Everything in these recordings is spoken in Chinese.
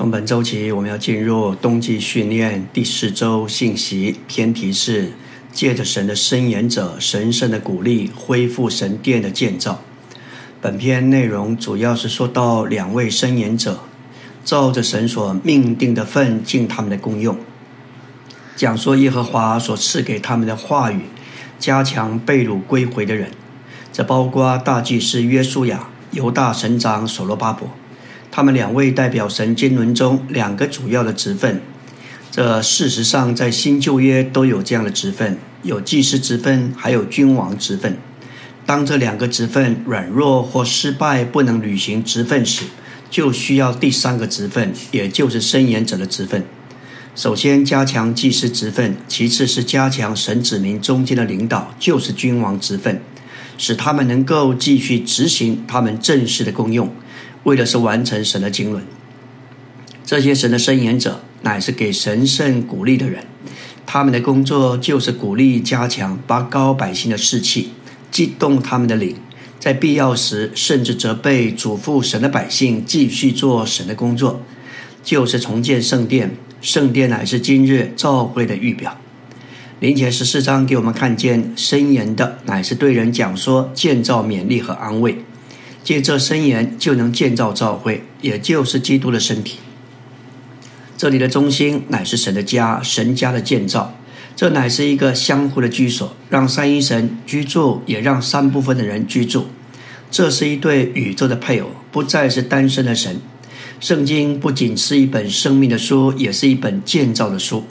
从本周起，我们要进入冬季训练第四周信息，偏题是借着神的伸言者神圣的鼓励，恢复神殿的建造。本篇内容主要是说到两位伸言者，照着神所命定的份尽他们的功用，讲说耶和华所赐给他们的话语，加强被掳归回的人。这包括大祭司约书亚、犹大省长所罗巴伯。他们两位代表神经轮中两个主要的职分，这事实上在新旧约都有这样的职分，有祭司职分，还有君王职分。当这两个职分软弱或失败，不能履行职分时，就需要第三个职分，也就是伸言者的职分。首先加强祭司职分，其次是加强神子民中间的领导，就是君王职分，使他们能够继续执行他们正式的功用。为的是完成神的经纶，这些神的伸言者乃是给神圣鼓励的人，他们的工作就是鼓励、加强、拔高百姓的士气，激动他们的灵，在必要时甚至责备、嘱咐神的百姓继续做神的工作，就是重建圣殿。圣殿乃是今日召会的预表。林前十四章给我们看见伸言的乃是对人讲说、建造勉励和安慰。借这申言就能建造教会，也就是基督的身体。这里的中心乃是神的家，神家的建造。这乃是一个相互的居所，让三一神居住，也让三部分的人居住。这是一对宇宙的配偶，不再是单身的神。圣经不仅是一本生命的书，也是一本建造的书。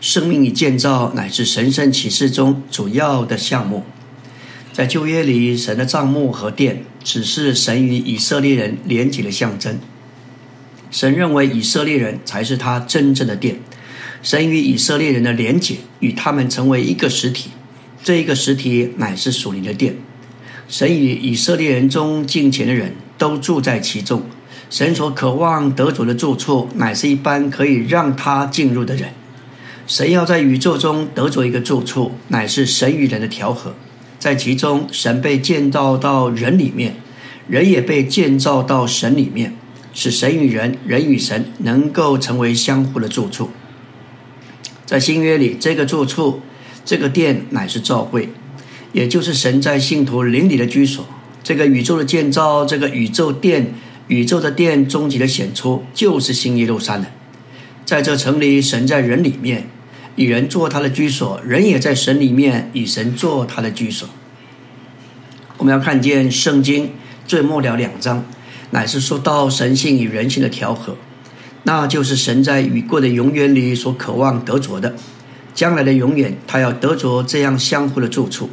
生命与建造乃是神圣启示中主要的项目。在旧约里，神的帐幕和殿只是神与以色列人连结的象征。神认为以色列人才是他真正的殿。神与以色列人的连结，与他们成为一个实体。这一个实体乃是属灵的殿。神与以色列人中敬虔的人都住在其中。神所渴望得主的住处，乃是一般可以让他进入的人。神要在宇宙中得着一个住处，乃是神与人的调和。在其中，神被建造到人里面，人也被建造到神里面，使神与人、人与神能够成为相互的住处。在新约里，这个住处、这个殿乃是教会，也就是神在信徒灵里的居所。这个宇宙的建造，这个宇宙殿、宇宙的殿终极的显出，就是新耶路撒冷。在这城里，神在人里面。以人做他的居所，人也在神里面以神做他的居所。我们要看见圣经最末了两章，乃是说到神性与人性的调和，那就是神在已过的永远里所渴望得着的，将来的永远，他要得着这样相互的住处。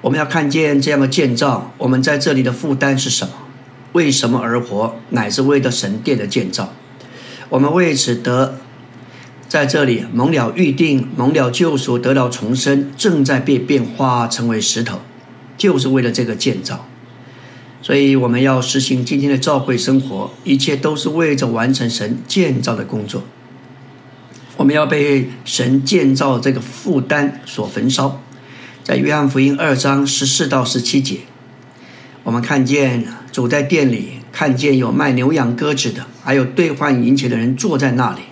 我们要看见这样的建造，我们在这里的负担是什么？为什么而活？乃是为了神殿的建造。我们为此得。在这里蒙了预定，蒙了救赎，得到重生，正在被变化成为石头，就是为了这个建造。所以我们要实行今天的教会生活，一切都是为着完成神建造的工作。我们要被神建造这个负担所焚烧。在约翰福音二章十四到十七节，我们看见主在店里，看见有卖牛羊鸽子的，还有兑换银钱的人坐在那里。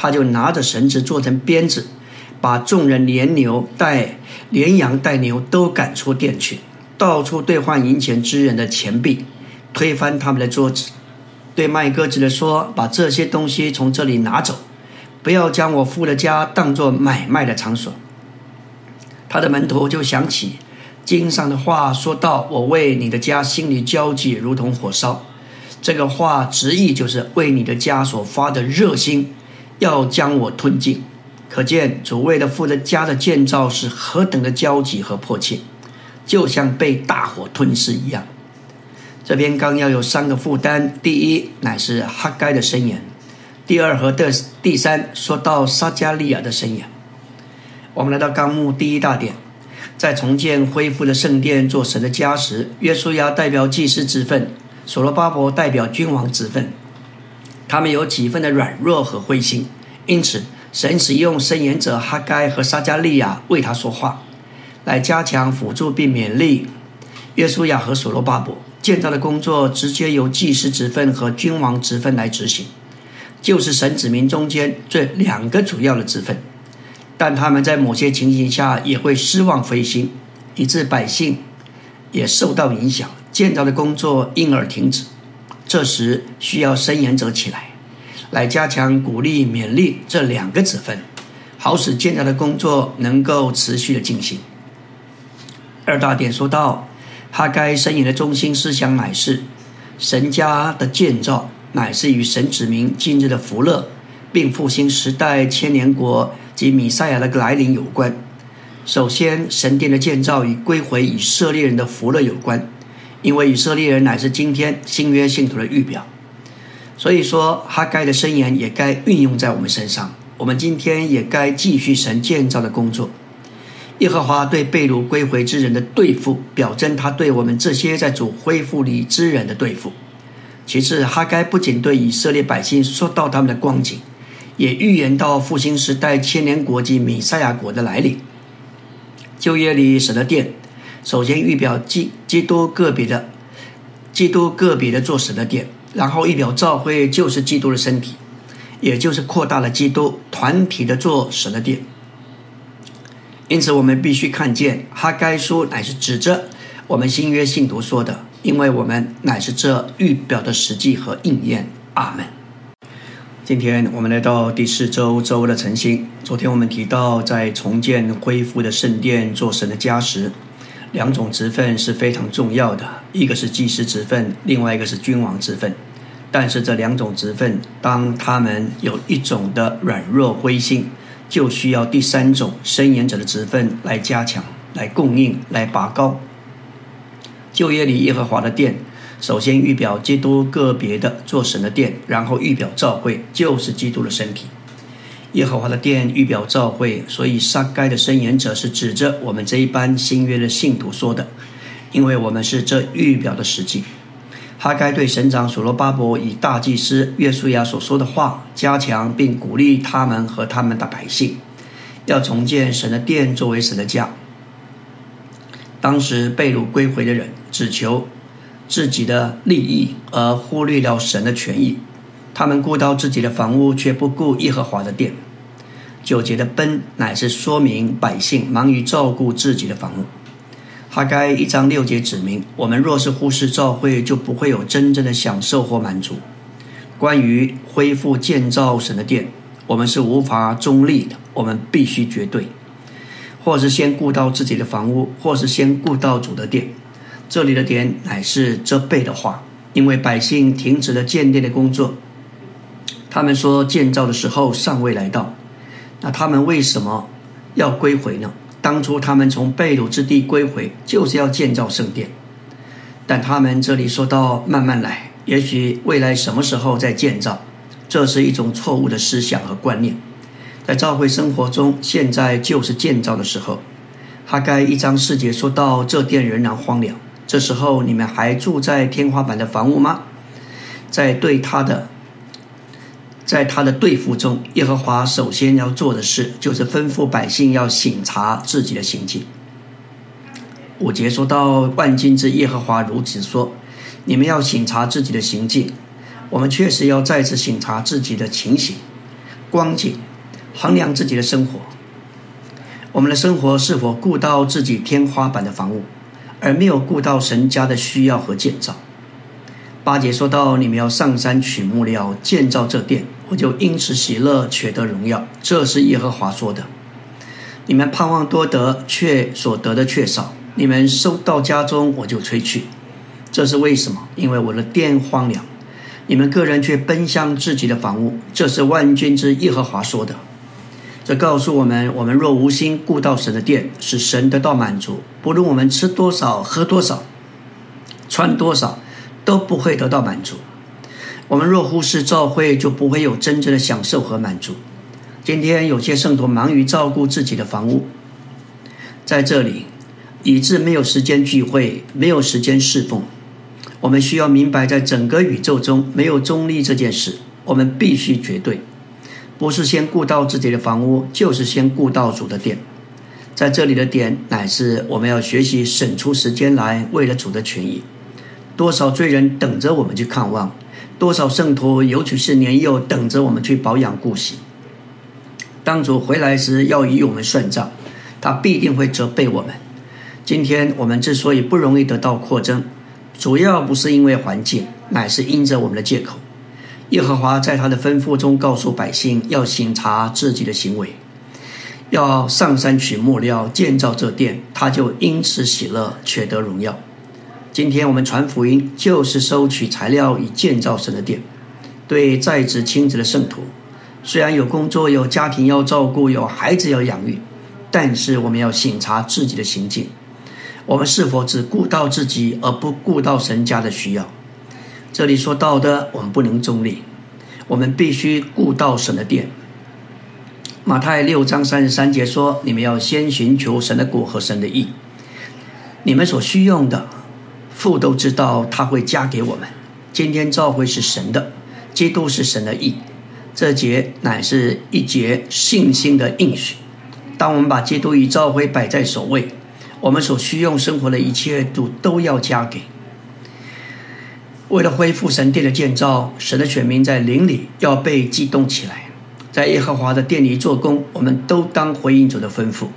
他就拿着绳子做成鞭子，把众人连牛带连羊带牛都赶出店去，到处兑换银钱之人的钱币，推翻他们的桌子，对卖鸽子的说：“把这些东西从这里拿走，不要将我父的家当作买卖的场所。”他的门徒就想起经上的话，说道：“我为你的家心里焦急，如同火烧。”这个话直译就是为你的家所发的热心。要将我吞尽，可见主为了父的家的建造是何等的焦急和迫切，就像被大火吞噬一样。这篇纲要有三个负担：第一，乃是哈该的声言；第二和的第三，说到撒加利亚的声言。我们来到纲目第一大点，在重建恢复的圣殿做神的家时，约书亚代表祭司之分，所罗巴伯代表君王之分。他们有几分的软弱和灰心，因此神使用申言者哈该和撒加利亚为他说话，来加强辅助并勉励约书亚和所罗巴伯建造的工作，直接由祭司职分和君王职分来执行。就是神子民中间这两个主要的职分，但他们在某些情形下也会失望灰心，以致百姓也受到影响，建造的工作因而停止。这时需要伸言者起来，来加强鼓励、勉励这两个子分，好使建造的工作能够持续的进行。二大点说到，哈该申言的中心思想乃是神家的建造。乃是与神子明今日的福乐，并复兴时代千年国及米赛亚的来临有关。首先，神殿的建造与归回以色列人的福乐有关，因为以色列人乃是今天新约信徒的预表。所以说，哈该的申言也该运用在我们身上。我们今天也该继续神建造的工作。耶和华对被掳归回之人的对付，表征他对我们这些在主恢复里之人的对付。其次，哈该不仅对以色列百姓说到他们的光景，也预言到复兴时代千年国际米赛亚国的来临。旧约里神的殿，首先预表基基督个别的基督个别的做神的殿，然后预表教会就是基督的身体，也就是扩大了基督团体的做神的殿。因此，我们必须看见哈该书乃是指着我们新约信徒说的。因为我们乃是这预表的实际和应验。阿门。今天我们来到第四周周的晨星。昨天我们提到，在重建恢复的圣殿做神的家时，两种职分是非常重要的，一个是祭司职分，另外一个是君王职分。但是这两种职分，当他们有一种的软弱灰心，就需要第三种伸延者的职分来加强、来供应、来拔高。旧约里耶和华的殿，首先预表基督个别的做神的殿，然后预表教会，就是基督的身体。耶和华的殿预表教会，所以撒该的申言者是指着我们这一班新约的信徒说的，因为我们是这预表的实际。哈该对省长所罗巴伯以大祭司约书亚所说的话，加强并鼓励他们和他们的百姓，要重建神的殿作为神的家。当时被掳归回的人只求自己的利益，而忽略了神的权益。他们顾到自己的房屋，却不顾耶和华的殿。九节的奔乃是说明百姓忙于照顾自己的房屋。哈该一章六节指明，我们若是忽视教会，就不会有真正的享受或满足。关于恢复建造神的殿，我们是无法中立的，我们必须绝对。或是先顾到自己的房屋，或是先顾到主的殿。这里的点乃是这辈的话，因为百姓停止了建殿的工作。他们说建造的时候尚未来到，那他们为什么要归回呢？当初他们从被掳之地归回，就是要建造圣殿。但他们这里说到慢慢来，也许未来什么时候再建造，这是一种错误的思想和观念。在教会生活中，现在就是建造的时候。哈该一章四节说到：“这殿仍然荒凉，这时候你们还住在天花板的房屋吗？”在对他的，在他的对付中，耶和华首先要做的事，就是吩咐百姓要省察自己的行径。五节说到：“万金之耶和华如此说，你们要省察自己的行径。”我们确实要再次省察自己的情形、光景。衡量自己的生活，我们的生活是否顾到自己天花板的房屋，而没有顾到神家的需要和建造？八节说到：“你们要上山取木料建造这殿，我就因此喜乐，取得荣耀。”这是耶和华说的。你们盼望多得，却所得的却少；你们收到家中，我就吹去。这是为什么？因为我的殿荒凉，你们个人却奔向自己的房屋。这是万军之耶和华说的。这告诉我们：我们若无心顾到神的殿，使神得到满足，不论我们吃多少、喝多少、穿多少，都不会得到满足。我们若忽视教会，就不会有真正的享受和满足。今天有些圣徒忙于照顾自己的房屋，在这里以致没有时间聚会，没有时间侍奉。我们需要明白，在整个宇宙中没有中立这件事，我们必须绝对。不是先顾到自己的房屋，就是先顾到主的殿。在这里的点，乃是我们要学习省出时间来，为了主的权益。多少罪人等着我们去看望，多少圣徒，尤其是年幼，等着我们去保养顾惜。当主回来时，要与我们算账，他必定会责备我们。今天我们之所以不容易得到扩增，主要不是因为环境，乃是因着我们的借口。耶和华在他的吩咐中告诉百姓，要省察自己的行为，要上山取木料建造这殿，他就因此喜乐，却得荣耀。今天我们传福音，就是收取材料以建造神的殿。对在职亲子的圣徒，虽然有工作、有家庭要照顾、有孩子要养育，但是我们要省察自己的行径，我们是否只顾到自己，而不顾到神家的需要？这里说到的，我们不能中立，我们必须顾到神的殿。马太六章三十三节说：“你们要先寻求神的国和神的义，你们所需用的，父都知道他会加给我们。今天召会是神的，基督是神的义，这节乃是一节信心的应许。当我们把基督与召会摆在首位，我们所需用生活的一切都都要加给。”为了恢复神殿的建造，神的选民在灵里要被激动起来，在耶和华的殿里做工。我们都当回应主的吩咐，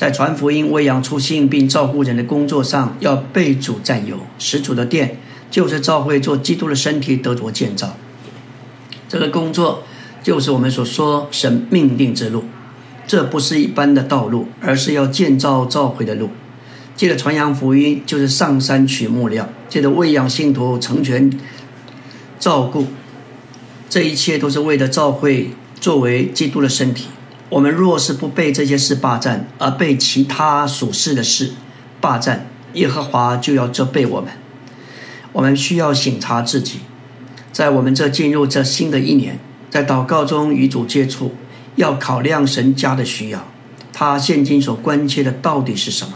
在传福音、喂养、出信并照顾人的工作上，要被主占有。使主的殿就是教会做基督的身体得着建造。这个工作就是我们所说神命定之路，这不是一般的道路，而是要建造教会的路。借着传扬福音，就是上山取木料；借着喂养信徒、成全、照顾，这一切都是为了教会作为基督的身体。我们若是不被这些事霸占，而被其他属世的事霸占，耶和华就要责备我们。我们需要省察自己，在我们这进入这新的一年，在祷告中与主接触，要考量神家的需要，他现今所关切的到底是什么？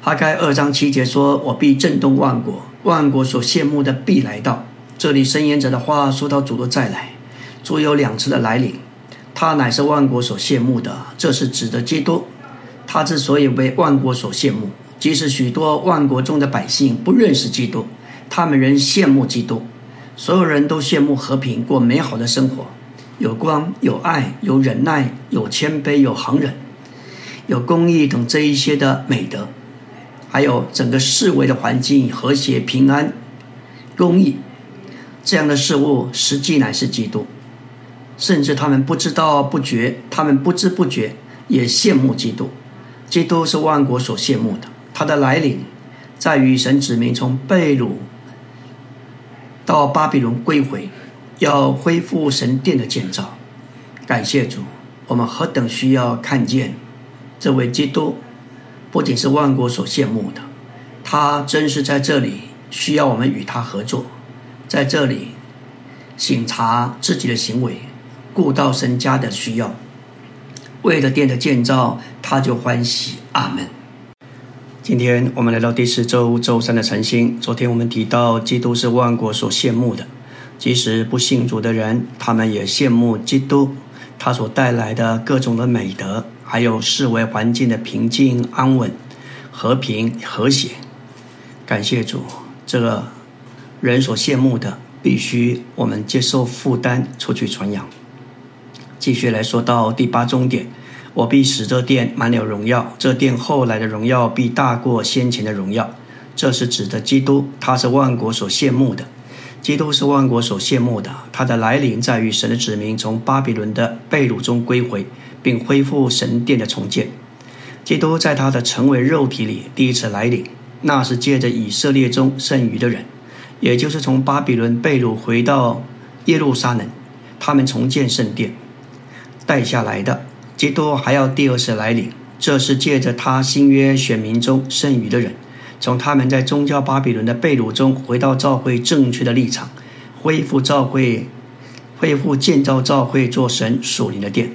哈该二章七节说：“我必震动万国，万国所羡慕的必来到。”这里申言者的话说到主的再来，主有两次的来临，他乃是万国所羡慕的。这是指的基督。他之所以为万国所羡慕，即使许多万国中的百姓不认识基督，他们仍羡慕基督。所有人都羡慕和平，过美好的生活，有光、有爱、有忍耐、有谦卑、有恒忍、有公义等这一些的美德。还有整个世围的环境和谐、平安、公义这样的事物，实际乃是基督。甚至他们不知道不觉，他们不知不觉也羡慕基督。基督是万国所羡慕的。他的来临，在于神指明从贝鲁到巴比伦归回，要恢复神殿的建造。感谢主，我们何等需要看见这位基督。不仅是万国所羡慕的，他真是在这里需要我们与他合作，在这里省察自己的行为，顾到神家的需要，为了殿的建造，他就欢喜。阿门。今天我们来到第四周周三的晨星。昨天我们提到，基督是万国所羡慕的，即使不信主的人，他们也羡慕基督，他所带来的各种的美德。还有视为环境的平静、安稳、和平、和谐。感谢主，这个人所羡慕的，必须我们接受负担，出去传扬。继续来说到第八终点，我必使这殿满了荣耀，这殿后来的荣耀必大过先前的荣耀。这是指的基督，他是万国所羡慕的。基督是万国所羡慕的，他的来临在于神的子民从巴比伦的被掳中归回。并恢复神殿的重建。基督在他的成为肉体里第一次来临，那是借着以色列中剩余的人，也就是从巴比伦被掳回到耶路撒冷，他们重建圣殿带下来的。基督还要第二次来临，这是借着他新约选民中剩余的人，从他们在宗教巴比伦的被掳中回到教会正确的立场，恢复教会，恢复建造教会做神属灵的殿。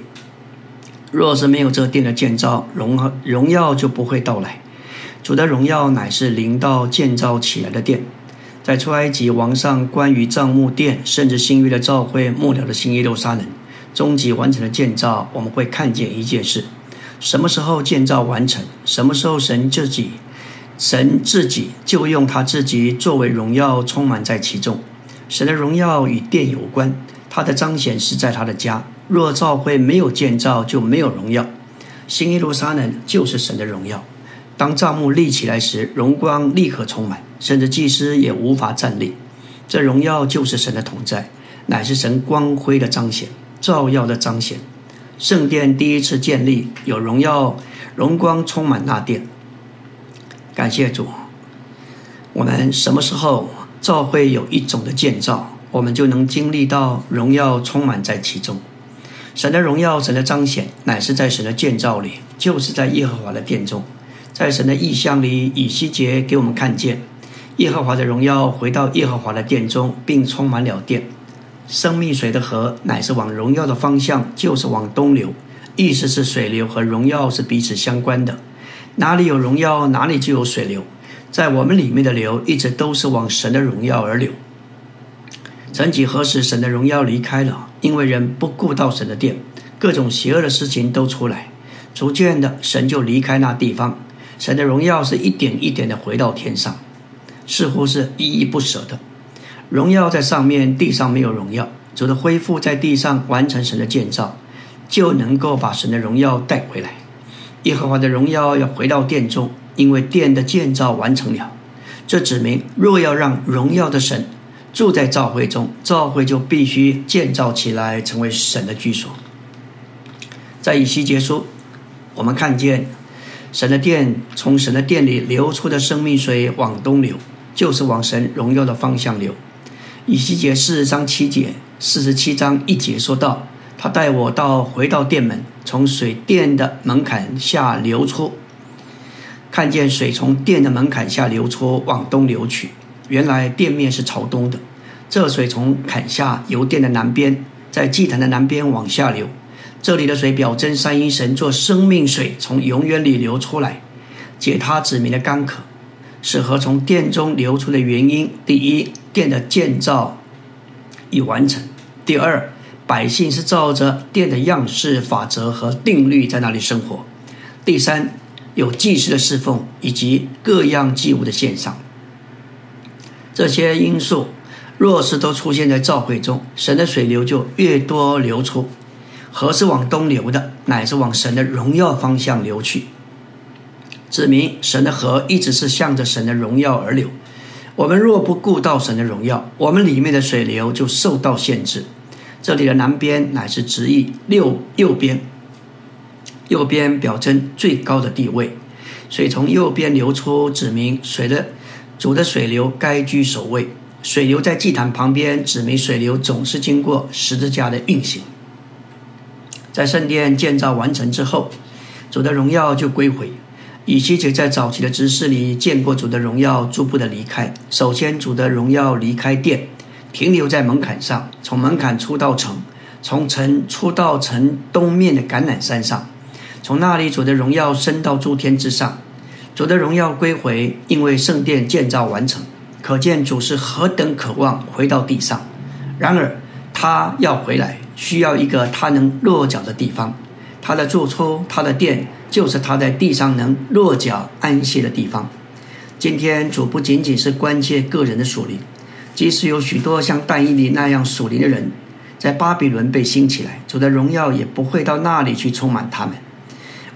若是没有这殿的建造，荣荣耀就不会到来。主的荣耀乃是临到建造起来的殿。在出埃及王上关于帐幕殿，甚至新约的教会末了的新耶路撒冷，终极完成的建造，我们会看见一件事：什么时候建造完成？什么时候神自己神自己就用他自己作为荣耀，充满在其中。神的荣耀与殿有关，他的彰显是在他的家。若教会没有建造，就没有荣耀。新耶路撒冷就是神的荣耀。当帐幕立起来时，荣光立刻充满，甚至祭司也无法站立。这荣耀就是神的同在，乃是神光辉的彰显，照耀的彰显。圣殿第一次建立，有荣耀、荣光充满那殿。感谢主，我们什么时候照会有一种的建造，我们就能经历到荣耀充满在其中。神的荣耀、神的彰显，乃是在神的建造里，就是在耶和华的殿中。在神的意象里，以西结给我们看见耶和华的荣耀回到耶和华的殿中，并充满了殿。生命水的河乃是往荣耀的方向，就是往东流。意思是水流和荣耀是彼此相关的。哪里有荣耀，哪里就有水流。在我们里面的流，一直都是往神的荣耀而流。曾几何时，神的荣耀离开了，因为人不顾到神的殿，各种邪恶的事情都出来。逐渐的，神就离开那地方。神的荣耀是一点一点的回到天上，似乎是依依不舍的。荣耀在上面，地上没有荣耀。主的恢复在地上完成神的建造，就能够把神的荣耀带回来。耶和华的荣耀要回到殿中，因为殿的建造完成了。这指明，若要让荣耀的神住在教会中，教会就必须建造起来，成为神的居所。在以西结束，我们看见神的殿从神的殿里流出的生命水往东流，就是往神荣耀的方向流。以西结四十章七节，四十七章一节说道。他带我到回到殿门，从水殿的门槛下流出，看见水从殿的门槛下流出，往东流去。原来殿面是朝东的，这水从坎下由殿的南边，在祭坛的南边往下流。这里的水表征三阴神做生命水从永远里流出来，解他子民的干渴，是河从殿中流出的原因。第一，殿的建造已完成；第二。百姓是照着殿的样式、法则和定律在那里生活。第三，有祭祀的侍奉以及各样祭物的献上。这些因素若是都出现在召会中，神的水流就越多流出。河是往东流的，乃是往神的荣耀方向流去，指明神的河一直是向着神的荣耀而流。我们若不顾到神的荣耀，我们里面的水流就受到限制。这里的南边乃是直译右右边，右边表征最高的地位，水从右边流出，指明水的主的水流该居首位。水流在祭坛旁边，指明水流总是经过十字架的运行。在圣殿建造完成之后，主的荣耀就归回。以西结在早期的执事里见过主的荣耀逐步的离开。首先，主的荣耀离开殿。停留在门槛上，从门槛出到城，从城出到城东面的橄榄山上，从那里主的荣耀升到诸天之上，主的荣耀归回，因为圣殿建造完成，可见主是何等渴望回到地上。然而他要回来，需要一个他能落脚的地方，他的住处，他的殿，就是他在地上能落脚安息的地方。今天主不仅仅是关切个人的属灵。即使有许多像但以理那样属灵的人，在巴比伦被兴起来，主的荣耀也不会到那里去充满他们。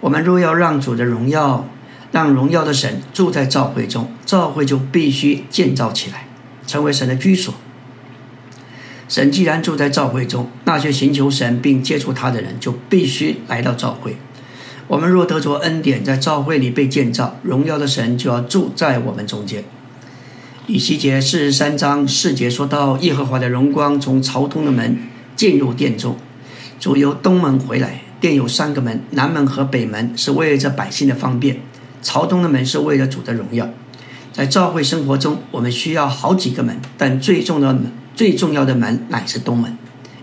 我们若要让主的荣耀，让荣耀的神住在教会中，教会就必须建造起来，成为神的居所。神既然住在教会中，那些寻求神并接触他的人就必须来到教会。我们若得着恩典，在教会里被建造，荣耀的神就要住在我们中间。以西结四十三章四节说到，耶和华的荣光从朝东的门进入殿中，主由东门回来。殿有三个门，南门和北门是为了百姓的方便，朝东的门是为了主的荣耀。在教会生活中，我们需要好几个门，但最重要的最重要的门乃是东门，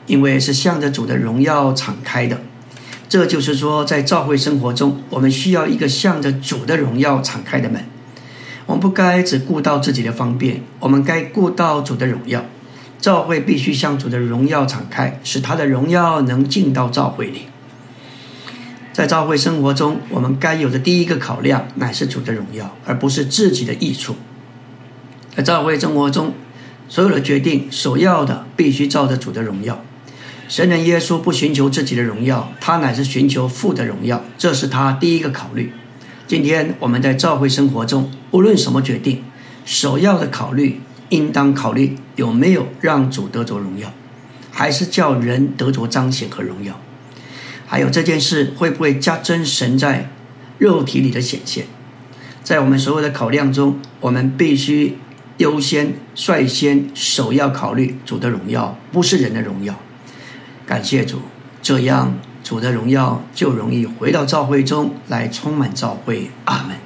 因为是向着主的荣耀敞开的。这就是说，在教会生活中，我们需要一个向着主的荣耀敞开的门。我们不该只顾到自己的方便，我们该顾到主的荣耀。教会必须向主的荣耀敞开，使他的荣耀能进到教会里。在教会生活中，我们该有的第一个考量乃是主的荣耀，而不是自己的益处。在教会生活中，所有的决定首要的必须照着主的荣耀。神人耶稣不寻求自己的荣耀，他乃是寻求父的荣耀，这是他第一个考虑。今天我们在教会生活中，无论什么决定，首要的考虑应当考虑有没有让主得着荣耀，还是叫人得着彰显和荣耀。还有这件事会不会加增神在肉体里的显现？在我们所有的考量中，我们必须优先、率先、首要考虑主的荣耀，不是人的荣耀。感谢主，这样主的荣耀就容易回到教会中来，充满教会。阿门。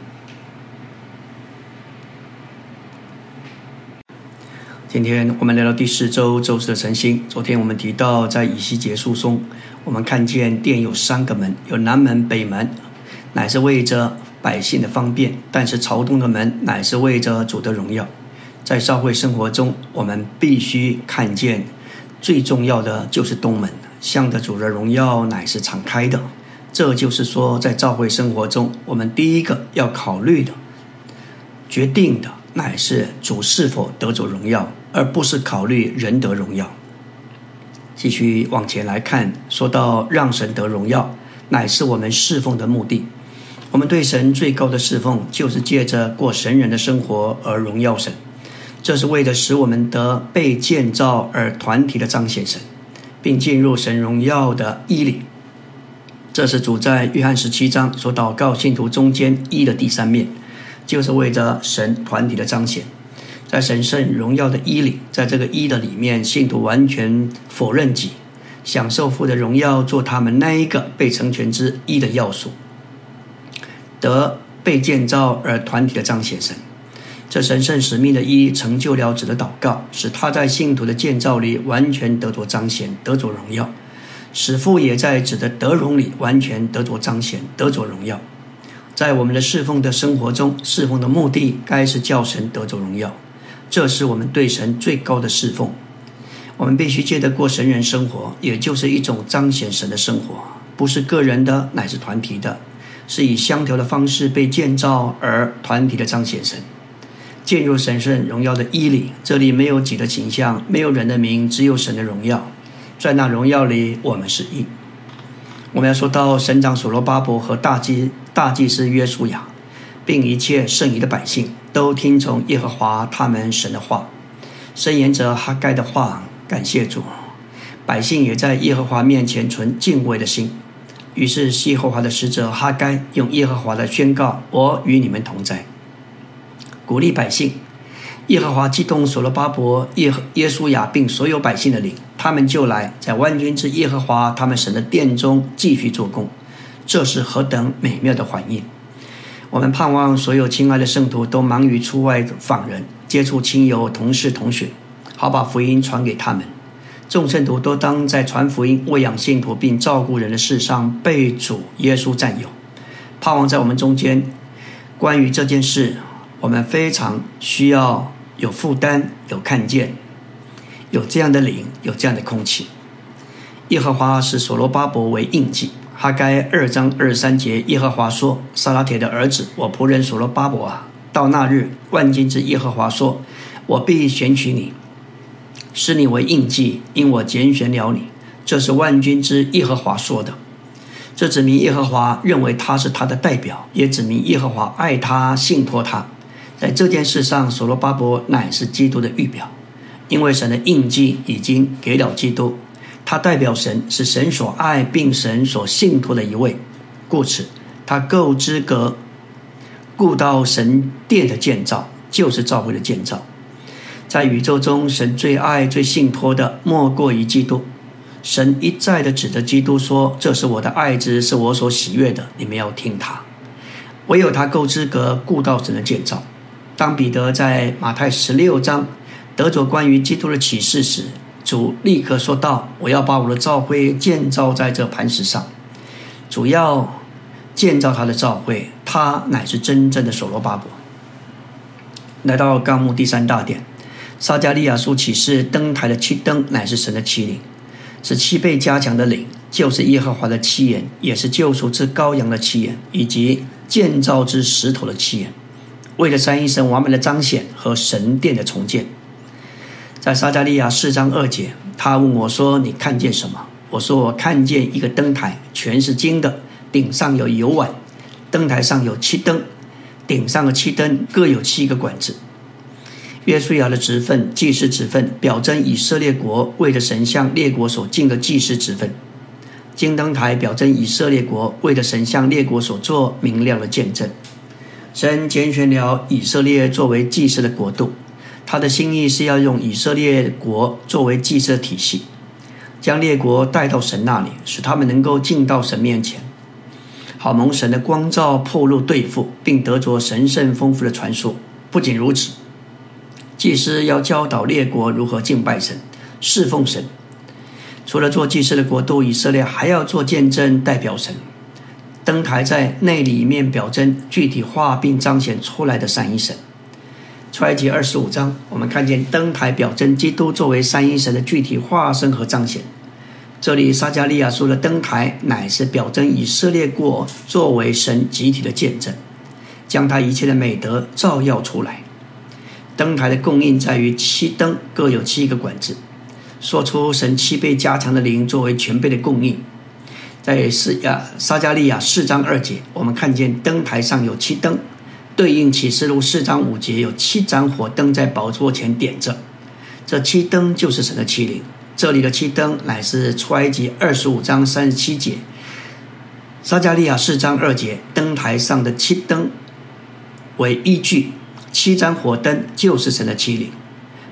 今天我们来到第四周周四的晨星。昨天我们提到，在以西结束中，我们看见殿有三个门，有南门、北门，乃是为着百姓的方便；但是朝东的门，乃是为着主的荣耀。在社会生活中，我们必须看见最重要的就是东门，向着主的荣耀乃是敞开的。这就是说，在教会生活中，我们第一个要考虑的、决定的。乃是主是否得着荣耀，而不是考虑人得荣耀。继续往前来看，说到让神得荣耀，乃是我们侍奉的目的。我们对神最高的侍奉，就是借着过神人的生活而荣耀神。这是为了使我们得被建造而团体的彰显神，并进入神荣耀的衣里。这是主在约翰十七章所祷告信徒中间一的第三面。就是为着神团体的彰显，在神圣荣耀的一里，在这个一的里面，信徒完全否认己，享受父的荣耀，做他们那一个被成全之一的要素，得被建造而团体的彰显神。这神圣使命的意义成就了子的祷告，使他在信徒的建造里完全得着彰显，得着荣耀；使父也在子的德荣里完全得着彰显，得着荣耀。在我们的侍奉的生活中，侍奉的目的该是叫神得着荣耀，这是我们对神最高的侍奉。我们必须借着过神人生活，也就是一种彰显神的生活，不是个人的，乃是团体的，是以相调的方式被建造而团体的彰显神，进入神圣荣耀的衣里。这里没有己的形象，没有人的名，只有神的荣耀。在那荣耀里，我们是一。我们要说到神长所罗巴伯和大祭大祭司约书亚，并一切剩余的百姓，都听从耶和华他们神的话，伸言者哈该的话，感谢主。百姓也在耶和华面前存敬畏的心。于是耶和华的使者哈该用耶和华的宣告：“我与你们同在。”鼓励百姓。耶和华激动所罗巴伯、耶耶稣雅并所有百姓的灵，他们就来在万军之耶和华他们神的殿中继续做工。这是何等美妙的反应！我们盼望所有亲爱的圣徒都忙于出外访人，接触亲友、同事、同学，好把福音传给他们。众圣徒都当在传福音、喂养信徒并照顾人的事上被主耶稣占有。盼望在我们中间，关于这件事，我们非常需要。有负担，有看见，有这样的灵，有这样的空气。耶和华是所罗巴伯为印记。哈该二章二十三节，耶和华说：“撒拉铁的儿子，我仆人所罗巴伯啊，到那日，万金之耶和华说：我必选取你，使你为印记，因我拣选了你。这是万军之耶和华说的。这指明耶和华认为他是他的代表，也指明耶和华爱他，信托他。”在这件事上，所罗巴伯乃是基督的预表，因为神的印记已经给了基督，他代表神，是神所爱并神所信托的一位，故此他够资格顾到神殿的建造，就是教会的建造。在宇宙中，神最爱最信托的莫过于基督。神一再的指着基督说：“这是我的爱子，是我所喜悦的，你们要听他。”唯有他够资格顾到神的建造。当彼得在马太十六章得着关于基督的启示时，主立刻说道：“我要把我的教会建造在这磐石上。”主要建造他的教会，他乃是真正的所罗巴伯。来到纲目第三大殿，撒加利亚书启示灯台的七灯乃是神的七灵。是七倍加强的灵，就是耶和华的七眼，也是救赎之羔羊的七眼，以及建造之石头的七眼，为了三一神完美的彰显和神殿的重建。在撒加利亚四章二节，他问我说：“你看见什么？”我说：“我看见一个灯台，全是金的，顶上有油碗，灯台上有七灯，顶上的七灯各有七个管子。”约书亚的职分，祭司职分，表征以色列国为着神向列国所敬的祭司职分。金灯台表征以色列国为着神向列国所做明亮的见证。神拣选了以色列作为祭司的国度，他的心意是要用以色列国作为祭司体系，将列国带到神那里，使他们能够进到神面前，好蒙神的光照，破路对付，并得着神圣丰富的传说。不仅如此。祭司要教导列国如何敬拜神、侍奉神。除了做祭司的国度以色列，还要做见证，代表神。灯台在内里面表征具体化并彰显出来的三一神。出埃及二十五章，我们看见灯台表征基督作为三一神的具体化身和彰显。这里撒加利亚说的灯台，乃是表征以色列国作为神集体的见证，将他一切的美德照耀出来。灯台的供应在于七灯各有七个管子，说出神七倍加强的灵作为全备的供应。在四亚撒加利亚四章二节，我们看见灯台上有七灯，对应启示录四章五节有七盏火灯在宝座前点着。这七灯就是神的七灵。这里的七灯乃是出埃及二十五章三十七节，撒加利亚四章二节灯台上的七灯为依据。七盏火灯就是神的七灵，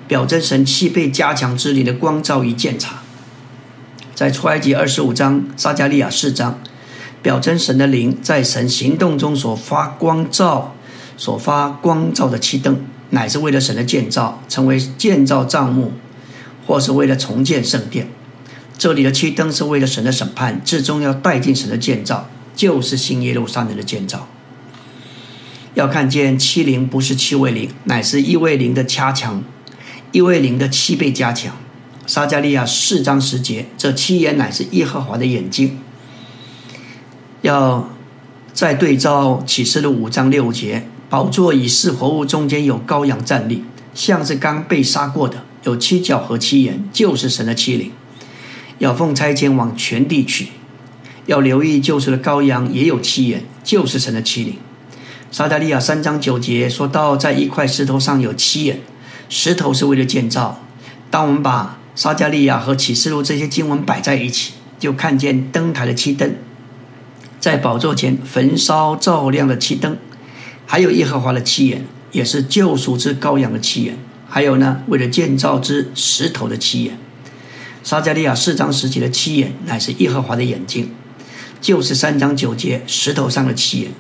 表征神七倍加强之灵的光照与鉴察。在出埃及二十五章、撒加利亚四章，表征神的灵在神行动中所发光照、所发光照的七灯，乃是为了神的建造，成为建造帐幕，或是为了重建圣殿。这里的七灯是为了神的审判，最终要带进神的建造，就是新耶路撒冷的建造。要看见七灵不是七位灵，乃是一位灵的加强，一位灵的七倍加强。撒加利亚四章十节，这七眼乃是耶和华的眼睛。要再对照启示录五章六节，宝座以四活物中间有羔羊站立，像是刚被杀过的，有七角和七眼，就是神的七灵。要奉差遣往全地去，要留意救赎的羔羊也有七眼，就是神的七灵。撒加利亚三章九节说到，在一块石头上有七眼，石头是为了建造。当我们把撒加利亚和启示录这些经文摆在一起，就看见灯台的七灯，在宝座前焚烧照亮的七灯，还有耶和华的七眼，也是救赎之羔羊的七眼，还有呢，为了建造之石头的七眼。撒加利亚四章十节的七眼，乃是耶和华的眼睛，就是三章九节石头上的七眼。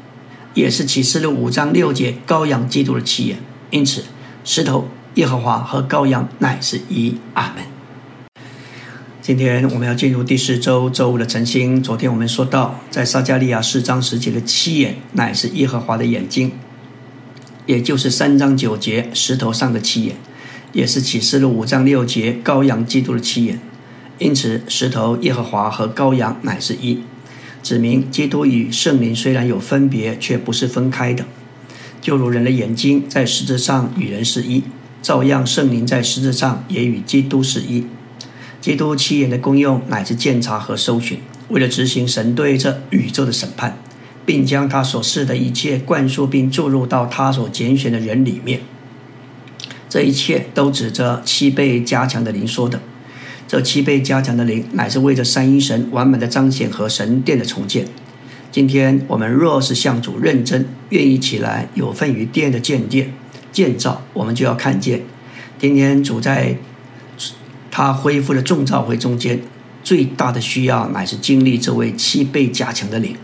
也是启示录五章六节羔羊基督的七眼，因此石头耶和华和羔羊乃是一。阿门。今天我们要进入第四周周五的晨星。昨天我们说到，在撒加利亚四章十节的七眼乃是耶和华的眼睛，也就是三章九节石头上的七眼，也是启示录五章六节羔羊基督的七眼。因此石头耶和华和羔羊乃是一。指明基督与圣灵虽然有分别，却不是分开的。就如人的眼睛在实质上与人是一，照样圣灵在实质上也与基督是一。基督七眼的功用乃是鉴察和搜寻，为了执行神对这宇宙的审判，并将他所示的一切灌输并注入到他所拣选的人里面。这一切都指着七倍加强的灵说的。这七倍加强的灵，乃是为着三一神完美的彰显和神殿的重建。今天我们若是向主认真，愿意起来，有份于殿的建殿建造，我们就要看见，今天主在他恢复了众召会中间，最大的需要乃是经历这位七倍加强的灵。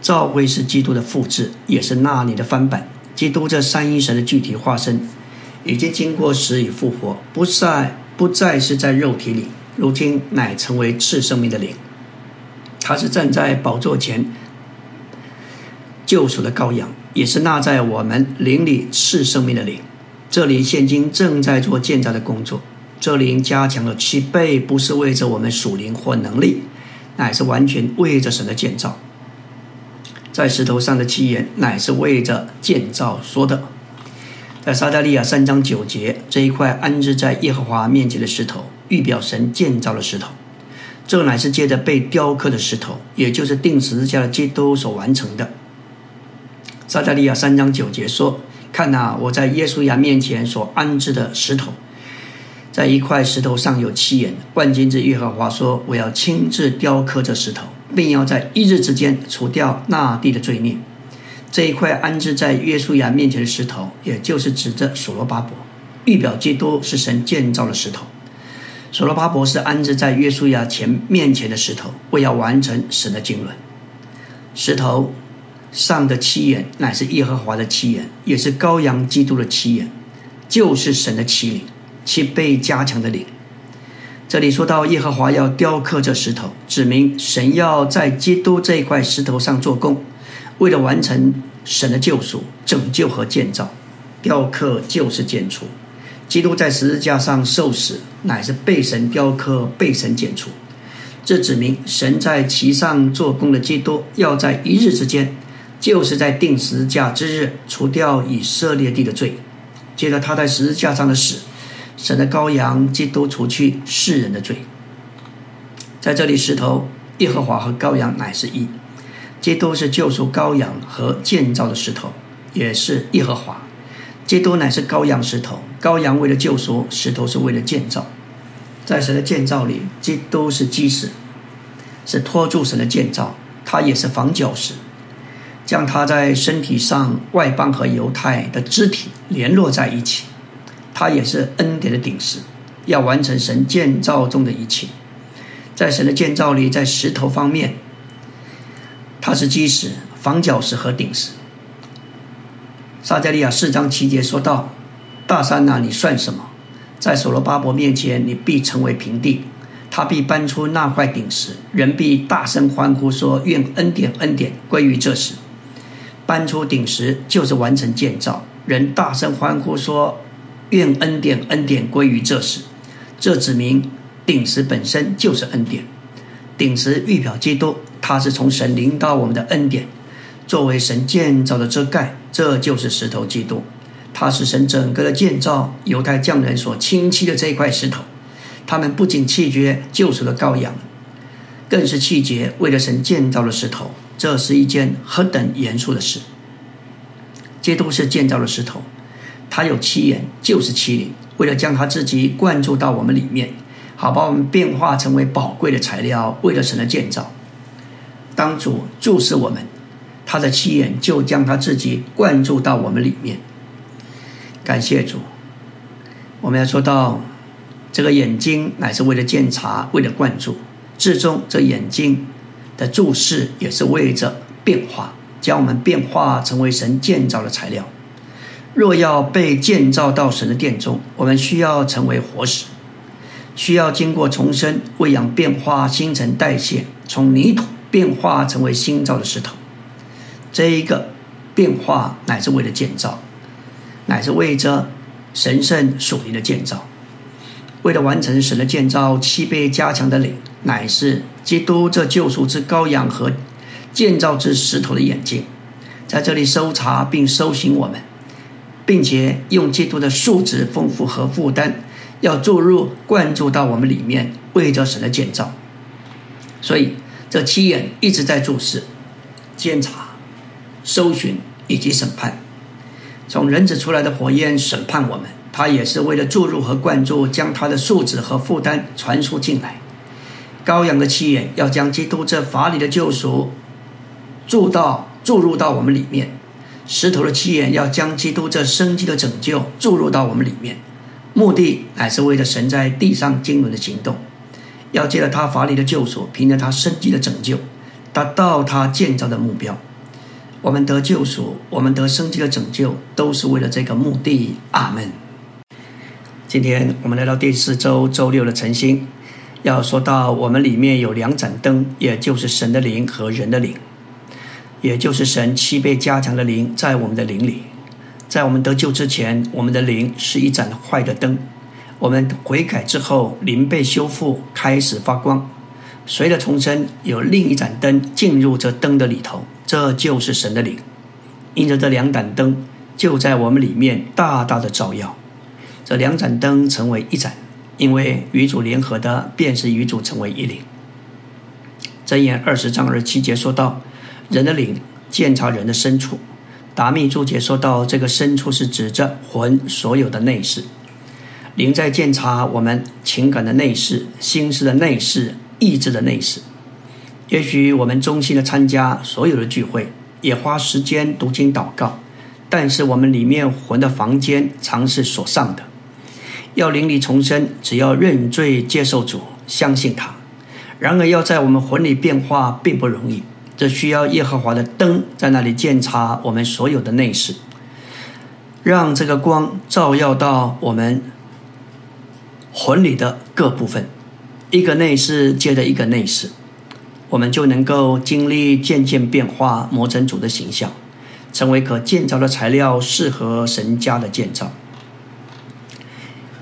召会是基督的复制，也是那里的翻版。基督这三一神的具体化身，已经经过死与复活，不再。不再是在肉体里，如今乃成为次生命的灵。他是站在宝座前救赎的羔羊，也是纳在我们灵里次生命的灵。这里现今正在做建造的工作，这灵加强了七倍，不是为着我们属灵或能力，乃是完全为着神的建造。在石头上的七言，乃是为着建造说的。在撒加利亚三章九节，这一块安置在耶和华面前的石头，预表神建造的石头。这乃是借着被雕刻的石头，也就是定十字架的基督所完成的。撒加利亚三章九节说：“看呐，我在耶稣亚面前所安置的石头，在一块石头上有七眼。万金之耶和华说：我要亲自雕刻这石头，并要在一日之间除掉那地的罪孽。这一块安置在耶稣亚面前的石头，也就是指着所罗巴伯，预表基督是神建造的石头。”所罗巴伯是安置在约书亚前面前的石头，为要完成神的经纶。石头上的七眼乃是耶和华的七眼，也是羔羊基督的七眼，就是神的七灵，其被加强的灵。这里说到耶和华要雕刻这石头，指明神要在基督这一块石头上做工，为了完成神的救赎、拯救和建造。雕刻就是建筑。基督在十字架上受死，乃是被神雕刻、被神剪除。这指明神在其上做工的基督，要在一日之间，就是在定十字架之日，除掉以色列地的罪。接着他在十字架上的死，神的羔羊基督除去世人的罪。在这里，石头耶和华和羔羊乃是一，基督是救赎羔羊和建造的石头，也是耶和华。基督乃是羔羊石头，羔羊为了救赎，石头是为了建造。在神的建造里，基督是基石，是托住神的建造，他也是防脚石，将他在身体上外邦和犹太的肢体联络在一起。他也是恩典的顶石，要完成神建造中的一切。在神的建造里，在石头方面，他是基石、防脚石和顶石。撒加利亚四章七节说道：“大山呐，你算什么？在所罗巴伯面前，你必成为平地。他必搬出那块顶石，人必大声欢呼说：愿恩典，恩典归于这时。搬出顶石就是完成建造。人大声欢呼说：愿恩典，恩典归于这时。这指明顶石本身就是恩典。顶石预表基督，它是从神领到我们的恩典。”作为神建造的遮盖，这就是石头基督。它是神整个的建造，犹太匠人所亲戚的这一块石头。他们不仅弃绝救赎的羔羊，更是弃绝为了神建造的石头。这是一件何等严肃的事！基督是建造的石头，他有七眼，就是七灵，为了将他自己灌注到我们里面，好把我们变化成为宝贵的材料，为了神的建造。当主注视我们。他的七眼就将他自己灌注到我们里面。感谢主。我们要说到，这个眼睛乃是为了鉴察，为了灌注。至终，这眼睛的注视也是为着变化，将我们变化成为神建造的材料。若要被建造到神的殿中，我们需要成为活石，需要经过重生、喂养、变化、新陈代谢，从泥土变化成为新造的石头。这一个变化乃是为了建造，乃是为着神圣属灵的建造。为了完成神的建造，七倍加强的灵，乃是基督这救赎之羔羊和建造之石头的眼睛，在这里搜查并搜寻我们，并且用基督的数值丰富和负担，要注入灌注到我们里面，为着神的建造。所以这七眼一直在注视、监察。搜寻以及审判，从人子出来的火焰审判我们，他也是为了注入和灌注，将他的素质和负担传输进来。羔羊的七眼要将基督这法理的救赎注到注入到我们里面，石头的七眼要将基督这生机的拯救注入到我们里面，目的乃是为了神在地上经纶的行动，要借着他法理的救赎，凭着他生机的拯救，达到他建造的目标。我们得救赎，我们得生机的拯救，都是为了这个目的。阿门。今天我们来到第四周周六的晨星，要说到我们里面有两盏灯，也就是神的灵和人的灵，也就是神七倍加强的灵在我们的灵里。在我们得救之前，我们的灵是一盏坏的灯，我们悔改之后，灵被修复，开始发光。随着重生，有另一盏灯进入这灯的里头，这就是神的灵。因着这两盏灯就在我们里面大大的照耀，这两盏灯成为一盏，因为与主联合的便是与主成为一灵。箴言二十章二十七节说到，人的灵鉴察人的深处。达密注解说到，这个深处是指着魂所有的内饰。灵在鉴察我们情感的内饰、心思的内饰、意志的内饰。也许我们衷心的参加所有的聚会，也花时间读经祷告，但是我们里面魂的房间常是锁上的。要灵里重生，只要认罪接受主，相信他。然而要在我们魂里变化并不容易，这需要耶和华的灯在那里鉴察我们所有的内饰，让这个光照耀到我们。魂里的各部分，一个内饰接着一个内饰，我们就能够经历渐渐变化，磨成主的形象，成为可建造的材料，适合神家的建造。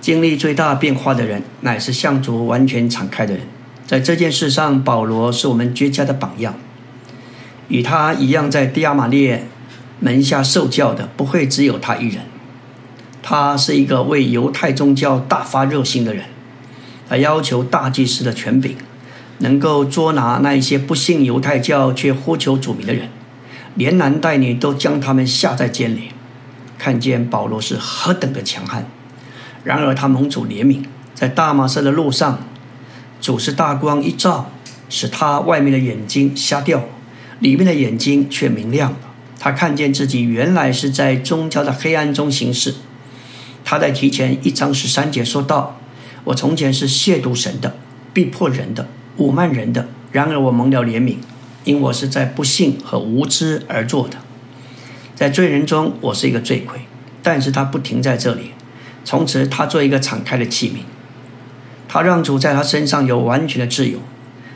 经历最大变化的人，乃是向主完全敞开的人。在这件事上，保罗是我们绝佳的榜样。与他一样，在迪亚玛列门下受教的，不会只有他一人。他是一个为犹太宗教大发热心的人，他要求大祭司的权柄，能够捉拿那一些不信犹太教却呼求主名的人，连男带女都将他们下在监里。看见保罗是何等的强悍，然而他蒙主怜悯，在大马色的路上，主是大光一照，使他外面的眼睛瞎掉，里面的眼睛却明亮了。他看见自己原来是在宗教的黑暗中行事。他在提前一章十三节说道：“我从前是亵渎神的，逼迫人的，侮慢人的。然而我蒙了怜悯，因我是在不幸和无知而做的。在罪人中，我是一个罪魁。但是他不停在这里。从此，他做一个敞开的器皿。他让主在他身上有完全的自由，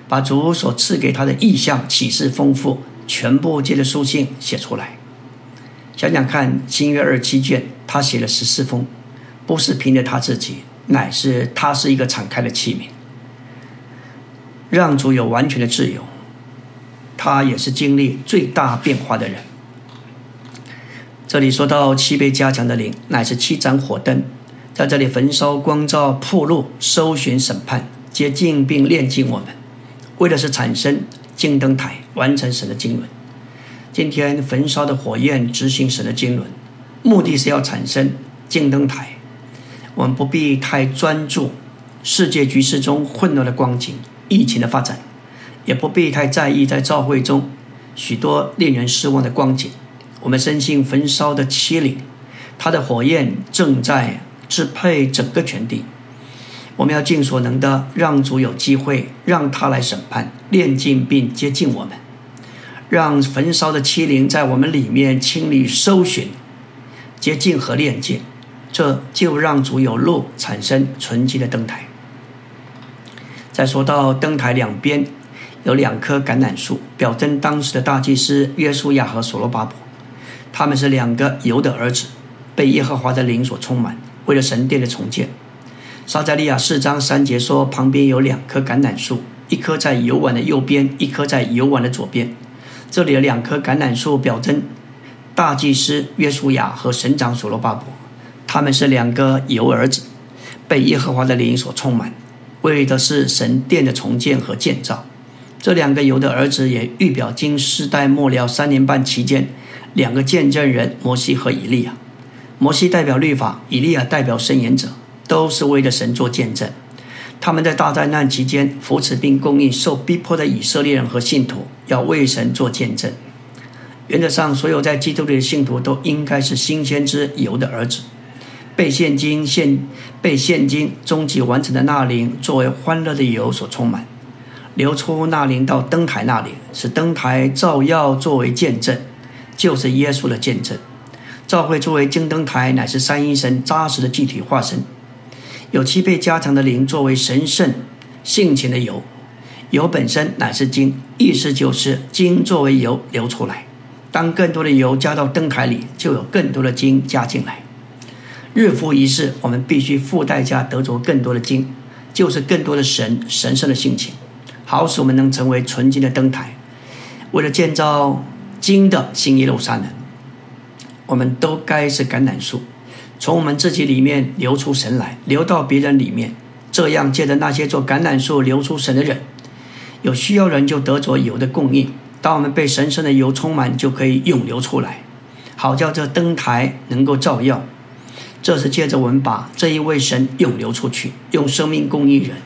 把主所赐给他的意象启示丰富，全部借着书信写出来。想想看，新约二七卷，他写了十四封。”不是凭着他自己，乃是他是一个敞开的器皿，让主有完全的自由。他也是经历最大变化的人。这里说到七倍加强的灵，乃是七盏火灯，在这里焚烧、光照、铺路、搜寻、审判、接近并炼净我们，为的是产生金灯台，完成神的经纶。今天焚烧的火焰执行神的经纶，目的是要产生金灯台。我们不必太专注世界局势中混乱的光景、疫情的发展，也不必太在意在教会中许多令人失望的光景。我们深信焚烧的七灵，它的火焰正在支配整个全地。我们要尽所能的让主有机会，让他来审判、炼净并接近我们，让焚烧的七灵在我们里面清理、搜寻、接近和炼净。这就让主有路产生纯净的灯台。再说到灯台两边有两棵橄榄树，表征当时的大祭司约书亚和所罗巴伯，他们是两个犹的儿子，被耶和华的灵所充满，为了神殿的重建。撒加利亚四章三节说，旁边有两棵橄榄树，一棵在油碗的右边，一棵在油碗的左边。这里的两棵橄榄树表征大祭司约书亚和省长所罗巴伯。他们是两个油儿子，被耶和华的灵所充满，为的是神殿的重建和建造。这两个油的儿子也预表经世代末了三年半期间，两个见证人摩西和以利亚。摩西代表律法，以利亚代表圣言者，都是为了神做见证。他们在大灾难期间扶持并供应受逼迫的以色列人和信徒，要为神做见证。原则上，所有在基督里的信徒都应该是新鲜之油的儿子。被现今现被现今终极完成的那灵作为欢乐的油所充满，流出那灵到灯台那里，使灯台照耀作为见证，就是耶稣的见证。照会作为金灯台，乃是三一神扎实的具体化身。有七倍加长的灵作为神圣性情的油，油本身乃是金，意思就是金作为油流出来。当更多的油加到灯台里，就有更多的金加进来。日复一日，我们必须付代价得着更多的经，就是更多的神神圣的性情，好使我们能成为纯金的灯台。为了建造金的新耶路撒冷，我们都该是橄榄树，从我们自己里面流出神来，流到别人里面，这样借着那些做橄榄树流出神的人，有需要人就得着油的供应。当我们被神圣的油充满，就可以涌流出来，好叫这灯台能够照耀。这是借着我们把这一位神涌流出去，用生命供应人，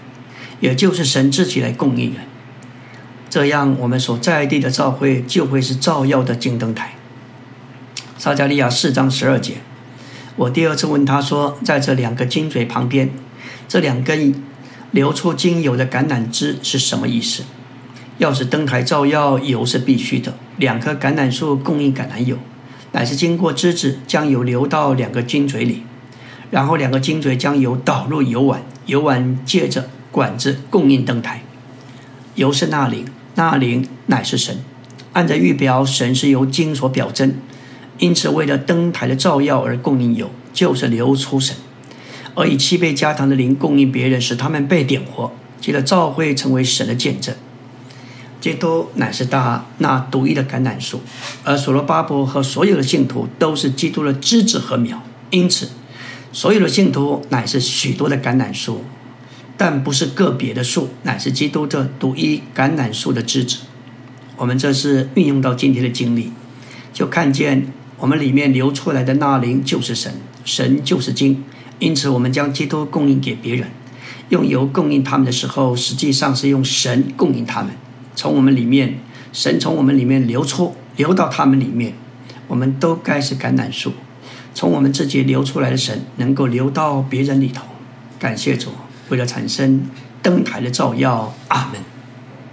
也就是神自己来供应人。这样，我们所在地的教会就会是照耀的金灯台。撒加利亚四章十二节，我第二次问他说，在这两个金嘴旁边，这两根流出精油的橄榄枝是什么意思？要是灯台照耀，油是必须的。两棵橄榄树供应橄榄油，乃是经过枝子将油流到两个金嘴里，然后两个金嘴将油导入油碗，油碗借着管子供应灯台。油是那灵。那灵乃是神，按着预表，神是由金所表征，因此为了灯台的照耀而供应油，就是流出神；而以七倍加糖的灵供应别人，使他们被点活，记得照会成为神的见证。基督乃是大那独一的橄榄树，而所罗巴伯和所有的信徒都是基督的枝子和苗，因此所有的信徒乃是许多的橄榄树。但不是个别的树，乃是基督这独一橄榄树的枝子。我们这是运用到今天的经历，就看见我们里面流出来的那灵就是神，神就是金。因此，我们将基督供应给别人，用油供应他们的时候，实际上是用神供应他们。从我们里面，神从我们里面流出，流到他们里面，我们都该是橄榄树。从我们自己流出来的神，能够流到别人里头。感谢主。为了产生灯台的照耀，阿门。